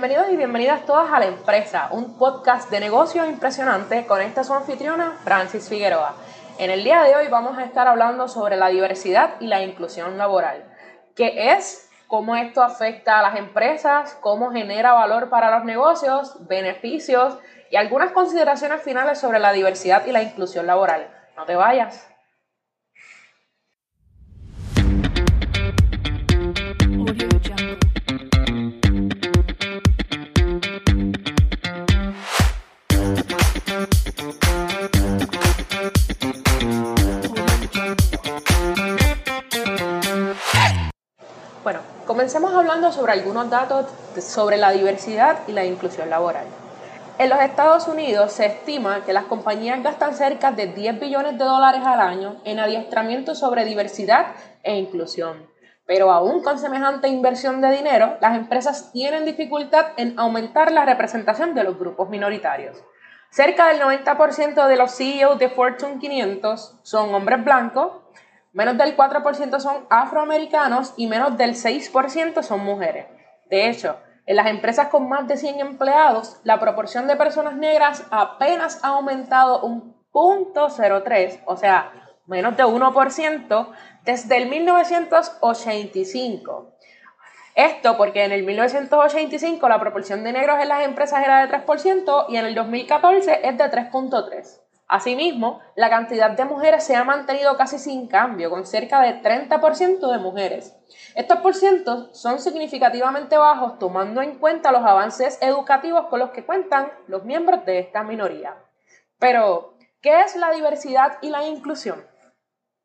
Bienvenidos y bienvenidas todas a La Empresa, un podcast de negocios impresionante con esta su anfitriona, Francis Figueroa. En el día de hoy vamos a estar hablando sobre la diversidad y la inclusión laboral. ¿Qué es? ¿Cómo esto afecta a las empresas? ¿Cómo genera valor para los negocios? ¿Beneficios? Y algunas consideraciones finales sobre la diversidad y la inclusión laboral. No te vayas. Comencemos hablando sobre algunos datos sobre la diversidad y la inclusión laboral. En los Estados Unidos se estima que las compañías gastan cerca de 10 billones de dólares al año en adiestramiento sobre diversidad e inclusión. Pero aún con semejante inversión de dinero, las empresas tienen dificultad en aumentar la representación de los grupos minoritarios. Cerca del 90% de los CEOs de Fortune 500 son hombres blancos menos del 4% son afroamericanos y menos del 6% son mujeres. De hecho, en las empresas con más de 100 empleados, la proporción de personas negras apenas ha aumentado un punto o sea, menos de 1%, desde el 1985. Esto porque en el 1985 la proporción de negros en las empresas era de 3% y en el 2014 es de 3.3%. Asimismo, la cantidad de mujeres se ha mantenido casi sin cambio, con cerca de 30% de mujeres. Estos porcientos son significativamente bajos tomando en cuenta los avances educativos con los que cuentan los miembros de esta minoría. Pero, ¿qué es la diversidad y la inclusión?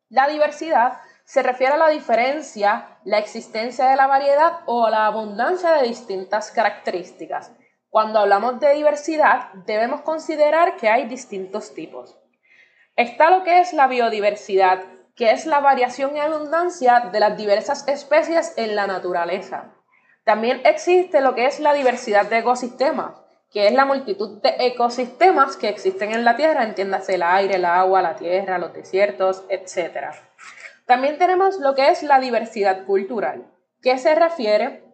La diversidad se refiere a la diferencia, la existencia de la variedad o la abundancia de distintas características cuando hablamos de diversidad, debemos considerar que hay distintos tipos. Está lo que es la biodiversidad, que es la variación y abundancia de las diversas especies en la naturaleza. También existe lo que es la diversidad de ecosistemas, que es la multitud de ecosistemas que existen en la Tierra, entiéndase el aire, el agua, la tierra, los desiertos, etc. También tenemos lo que es la diversidad cultural, que se refiere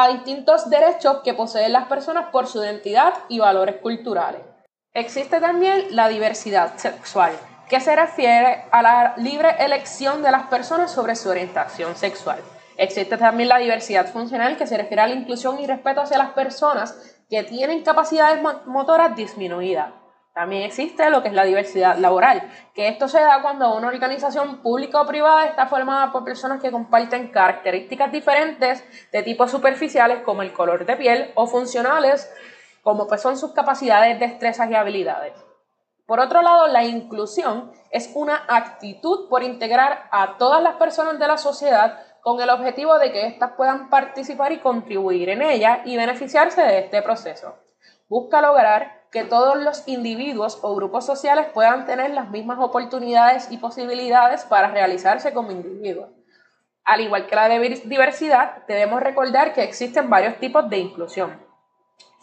a distintos derechos que poseen las personas por su identidad y valores culturales. Existe también la diversidad sexual, que se refiere a la libre elección de las personas sobre su orientación sexual. Existe también la diversidad funcional, que se refiere a la inclusión y respeto hacia las personas que tienen capacidades motoras disminuidas. También existe lo que es la diversidad laboral, que esto se da cuando una organización pública o privada está formada por personas que comparten características diferentes de tipos superficiales como el color de piel o funcionales como pues son sus capacidades, destrezas y habilidades. Por otro lado, la inclusión es una actitud por integrar a todas las personas de la sociedad con el objetivo de que éstas puedan participar y contribuir en ella y beneficiarse de este proceso. Busca lograr que todos los individuos o grupos sociales puedan tener las mismas oportunidades y posibilidades para realizarse como individuos. Al igual que la diversidad, debemos recordar que existen varios tipos de inclusión.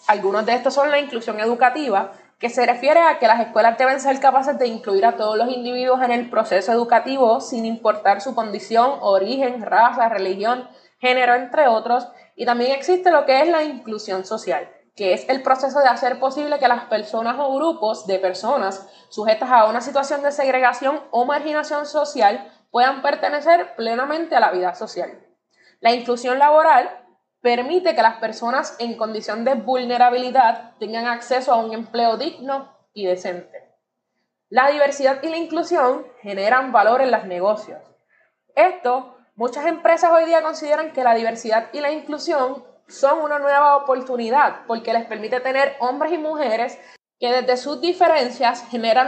Algunos de estos son la inclusión educativa, que se refiere a que las escuelas deben ser capaces de incluir a todos los individuos en el proceso educativo sin importar su condición, origen, raza, religión, género, entre otros. Y también existe lo que es la inclusión social, que es el proceso de hacer posible que las personas o grupos de personas sujetas a una situación de segregación o marginación social puedan pertenecer plenamente a la vida social. La inclusión laboral permite que las personas en condición de vulnerabilidad tengan acceso a un empleo digno y decente. La diversidad y la inclusión generan valor en los negocios. Esto, muchas empresas hoy día consideran que la diversidad y la inclusión son una nueva oportunidad porque les permite tener hombres y mujeres que desde sus diferencias generan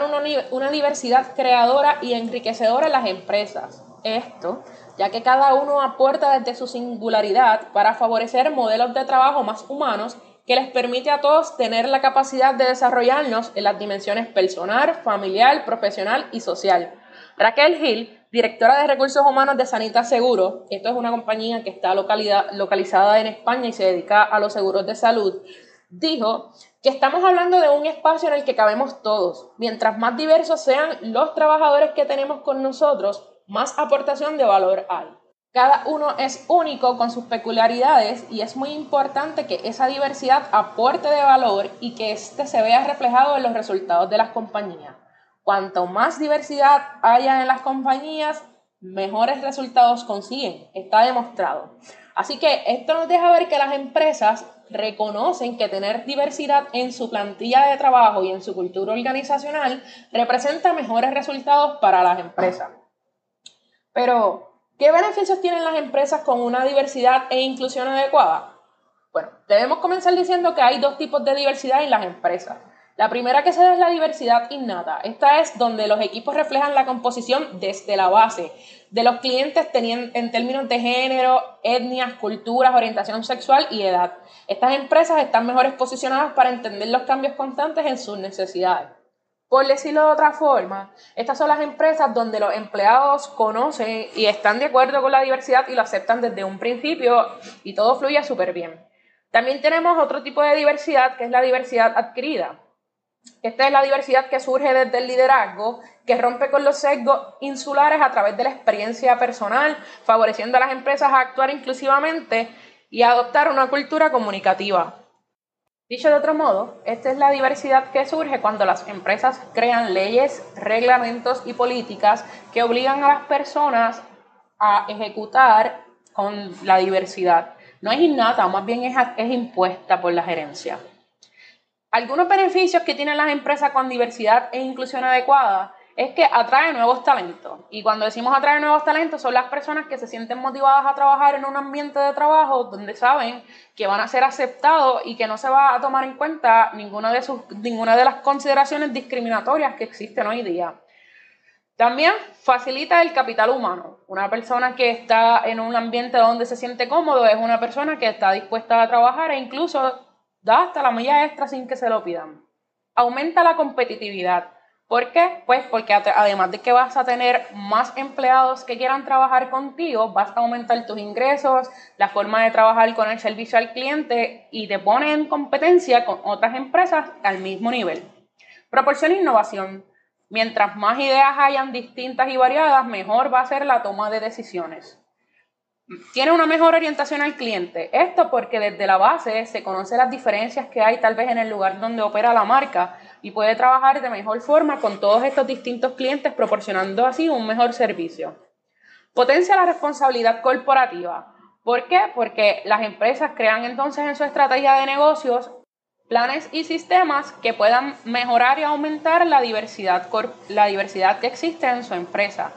una, diversidad creadora y enriquecedora en las empresas. Esto, ya que cada uno aporta desde su singularidad para favorecer modelos de trabajo más humanos que les permite a todos tener la capacidad de desarrollarnos en las dimensiones personal, familiar, profesional y social. Raquel Hill directora de recursos humanos de Sanita Seguro, esto es una compañía que está localizada en España y se dedica a los seguros de salud, dijo que estamos hablando de un espacio en el que cabemos todos. Mientras más diversos sean los trabajadores que tenemos con nosotros, más aportación de valor hay. Cada uno es único con sus peculiaridades y es muy importante que esa diversidad aporte de valor y que éste se vea reflejado en los resultados de las compañías. Cuanto más diversidad haya en las compañías, mejores resultados consiguen. Está demostrado. Así que esto nos deja ver que las empresas reconocen que tener diversidad en su plantilla de trabajo y en su cultura organizacional representa mejores resultados para las empresas. Pero, ¿qué beneficios tienen las empresas con una diversidad e inclusión adecuada? Bueno, debemos comenzar diciendo que hay dos tipos de diversidad en las empresas. La primera que se da es la diversidad innata. Esta es donde los equipos reflejan la composición desde la base de los clientes en términos de género, etnias, culturas, orientación sexual y edad. Estas empresas están mejores posicionadas para entender los cambios constantes en sus necesidades. Por decirlo de otra forma, estas son las empresas donde los empleados conocen y están de acuerdo con la diversidad y lo aceptan desde un principio y todo fluye súper bien. También tenemos otro tipo de diversidad que es la diversidad adquirida. Esta es la diversidad que surge desde el liderazgo, que rompe con los sesgos insulares a través de la experiencia personal, favoreciendo a las empresas a actuar inclusivamente y a adoptar una cultura comunicativa. Dicho de otro modo, esta es la diversidad que surge cuando las empresas crean leyes, reglamentos y políticas que obligan a las personas a ejecutar con la diversidad. No es innata, más bien es, es impuesta por la gerencia. Algunos beneficios que tienen las empresas con diversidad e inclusión adecuada es que atrae nuevos talentos. Y cuando decimos atrae nuevos talentos, son las personas que se sienten motivadas a trabajar en un ambiente de trabajo donde saben que van a ser aceptados y que no se va a tomar en cuenta ninguna de, sus, ninguna de las consideraciones discriminatorias que existen hoy día. También facilita el capital humano. Una persona que está en un ambiente donde se siente cómodo es una persona que está dispuesta a trabajar e incluso da hasta la milla extra sin que se lo pidan. Aumenta la competitividad. ¿Por qué? Pues porque además de que vas a tener más empleados que quieran trabajar contigo, vas a aumentar tus ingresos, la forma de trabajar con el servicio al cliente y te pone en competencia con otras empresas al mismo nivel. Proporciona innovación. Mientras más ideas hayan distintas y variadas, mejor va a ser la toma de decisiones tiene una mejor orientación al cliente. Esto porque desde la base se conocen las diferencias que hay tal vez en el lugar donde opera la marca y puede trabajar de mejor forma con todos estos distintos clientes proporcionando así un mejor servicio. Potencia la responsabilidad corporativa. ¿Por qué? Porque las empresas crean entonces en su estrategia de negocios planes y sistemas que puedan mejorar y aumentar la diversidad, la diversidad que existe en su empresa.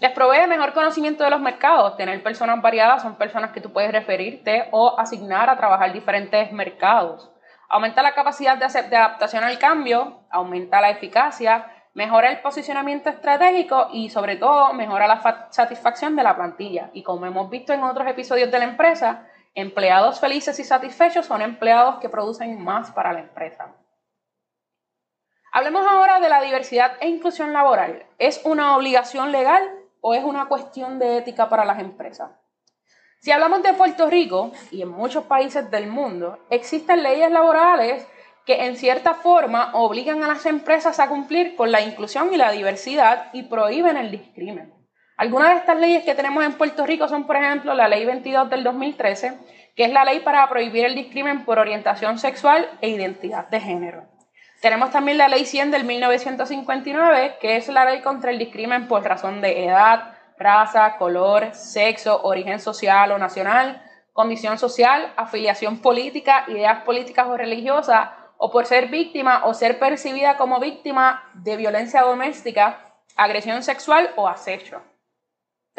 Les provee mejor conocimiento de los mercados. Tener personas variadas son personas que tú puedes referirte o asignar a trabajar diferentes mercados. Aumenta la capacidad de, de adaptación al cambio, aumenta la eficacia, mejora el posicionamiento estratégico y sobre todo mejora la satisfacción de la plantilla. Y como hemos visto en otros episodios de la empresa, empleados felices y satisfechos son empleados que producen más para la empresa. Hablemos ahora de la diversidad e inclusión laboral. ¿Es una obligación legal o es una cuestión de ética para las empresas? Si hablamos de Puerto Rico y en muchos países del mundo, existen leyes laborales que en cierta forma obligan a las empresas a cumplir con la inclusión y la diversidad y prohíben el discrimen. Algunas de estas leyes que tenemos en Puerto Rico son, por ejemplo, la Ley 22 del 2013, que es la ley para prohibir el discrimen por orientación sexual e identidad de género. Tenemos también la ley 100 del 1959, que es la ley contra el discrimen por razón de edad, raza, color, sexo, origen social o nacional, condición social, afiliación política, ideas políticas o religiosas, o por ser víctima o ser percibida como víctima de violencia doméstica, agresión sexual o acecho.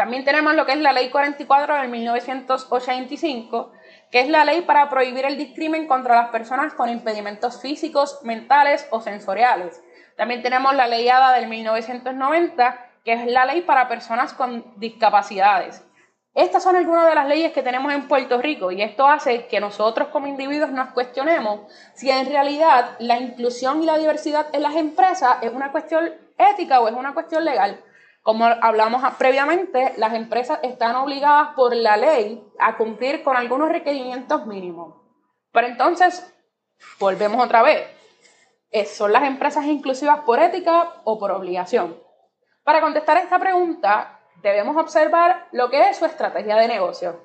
También tenemos lo que es la Ley 44 del 1985, que es la ley para prohibir el discrimen contra las personas con impedimentos físicos, mentales o sensoriales. También tenemos la ley ADA del 1990, que es la ley para personas con discapacidades. Estas son algunas de las leyes que tenemos en Puerto Rico y esto hace que nosotros como individuos nos cuestionemos si en realidad la inclusión y la diversidad en las empresas es una cuestión ética o es una cuestión legal. Como hablamos previamente, las empresas están obligadas por la ley a cumplir con algunos requerimientos mínimos. Pero entonces, volvemos otra vez. ¿Son las empresas inclusivas por ética o por obligación? Para contestar esta pregunta, debemos observar lo que es su estrategia de negocio.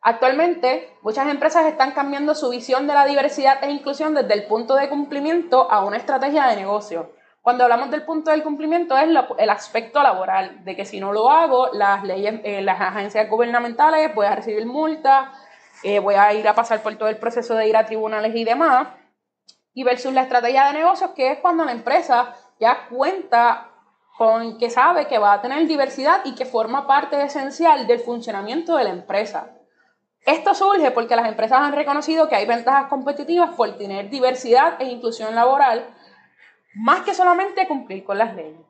Actualmente, muchas empresas están cambiando su visión de la diversidad e inclusión desde el punto de cumplimiento a una estrategia de negocio. Cuando hablamos del punto del cumplimiento es el aspecto laboral, de que si no lo hago, las leyes, eh, las agencias gubernamentales voy a recibir multas, eh, voy a ir a pasar por todo el proceso de ir a tribunales y demás. Y versus la estrategia de negocios, que es cuando la empresa ya cuenta con que sabe que va a tener diversidad y que forma parte esencial del funcionamiento de la empresa. Esto surge porque las empresas han reconocido que hay ventajas competitivas por tener diversidad e inclusión laboral, más que solamente cumplir con las leyes.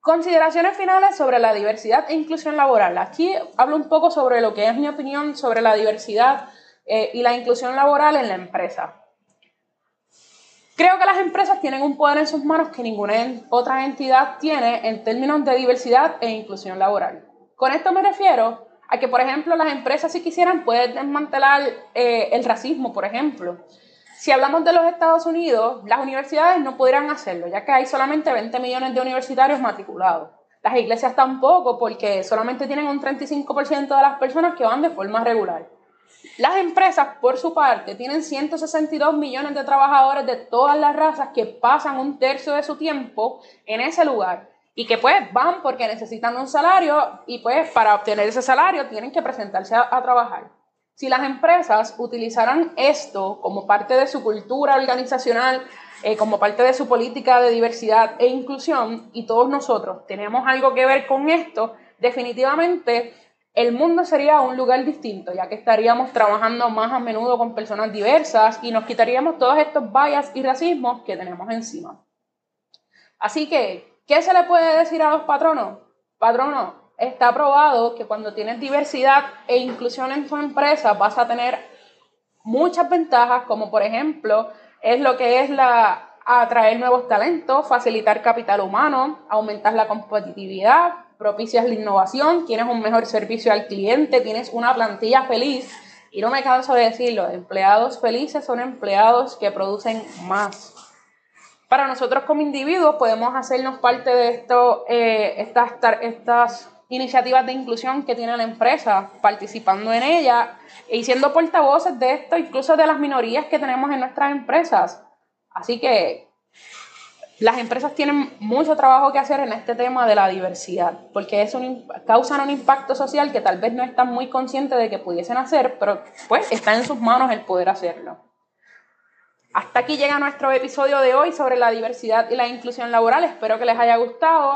Consideraciones finales sobre la diversidad e inclusión laboral. Aquí hablo un poco sobre lo que es mi opinión sobre la diversidad eh, y la inclusión laboral en la empresa. Creo que las empresas tienen un poder en sus manos que ninguna otra entidad tiene en términos de diversidad e inclusión laboral. Con esto me refiero a que, por ejemplo, las empresas si quisieran pueden desmantelar eh, el racismo, por ejemplo. Si hablamos de los Estados Unidos, las universidades no pudieran hacerlo, ya que hay solamente 20 millones de universitarios matriculados. Las iglesias tampoco, porque solamente tienen un 35% de las personas que van de forma regular. Las empresas, por su parte, tienen 162 millones de trabajadores de todas las razas que pasan un tercio de su tiempo en ese lugar y que pues van porque necesitan un salario y pues para obtener ese salario tienen que presentarse a, trabajar. Si las empresas utilizaran esto como parte de su cultura organizacional, eh, como parte de su política de diversidad e inclusión, y todos nosotros tenemos algo que ver con esto, definitivamente el mundo sería un lugar distinto, ya que estaríamos trabajando más a menudo con personas diversas y nos quitaríamos todos estos bias y racismos que tenemos encima. Así que, ¿qué se le puede decir a los patronos? Patronos, está probado que cuando tienes diversidad e inclusión en tu empresa vas a tener muchas ventajas, como por ejemplo es lo que es la atraer nuevos talentos, facilitar capital humano, aumentar la competitividad, propicias la innovación, tienes un mejor servicio al cliente, tienes una plantilla feliz. Y no me canso de decirlo, empleados felices son empleados que producen más. Para nosotros como individuos podemos hacernos parte de esto, eh, estas, estas iniciativas de inclusión que tiene la empresa, participando en ella y siendo portavoces de esto, incluso de las minorías que tenemos en nuestras empresas. Así que las empresas tienen mucho trabajo que hacer en este tema de la diversidad, porque es un, causan un impacto social que tal vez no están muy conscientes de que pudiesen hacer, pero pues está en sus manos el poder hacerlo. Hasta aquí llega nuestro episodio de hoy sobre la diversidad y la inclusión laboral. Espero que les haya gustado.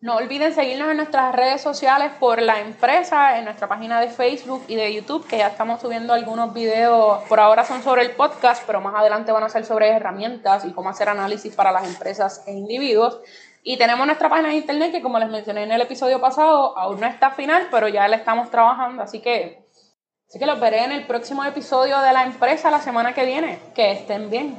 No olviden seguirnos en nuestras redes sociales por la empresa, en nuestra página de Facebook y de YouTube, que ya estamos subiendo algunos videos. Por ahora son sobre el podcast, pero más adelante van a ser sobre herramientas y cómo hacer análisis para las empresas e individuos. Y tenemos nuestra página de internet que, como les mencioné en el episodio pasado, aún no está final, pero ya la estamos trabajando. Así que, así que los veré en el próximo episodio de la empresa la semana que viene. Que estén bien.